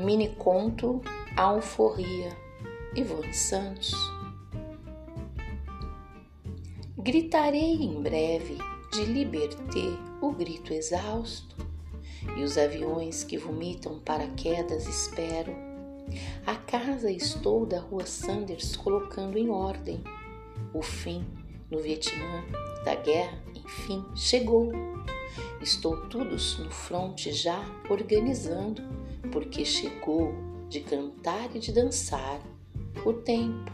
mini conto Alforria, Ivone Santos. Gritarei em breve de liberté o grito exausto, e os aviões que vomitam paraquedas espero. A casa estou da rua Sanders colocando em ordem. O fim no Vietnã da guerra, enfim, chegou. Estou todos no fronte já organizando, porque chegou de cantar e de dançar o tempo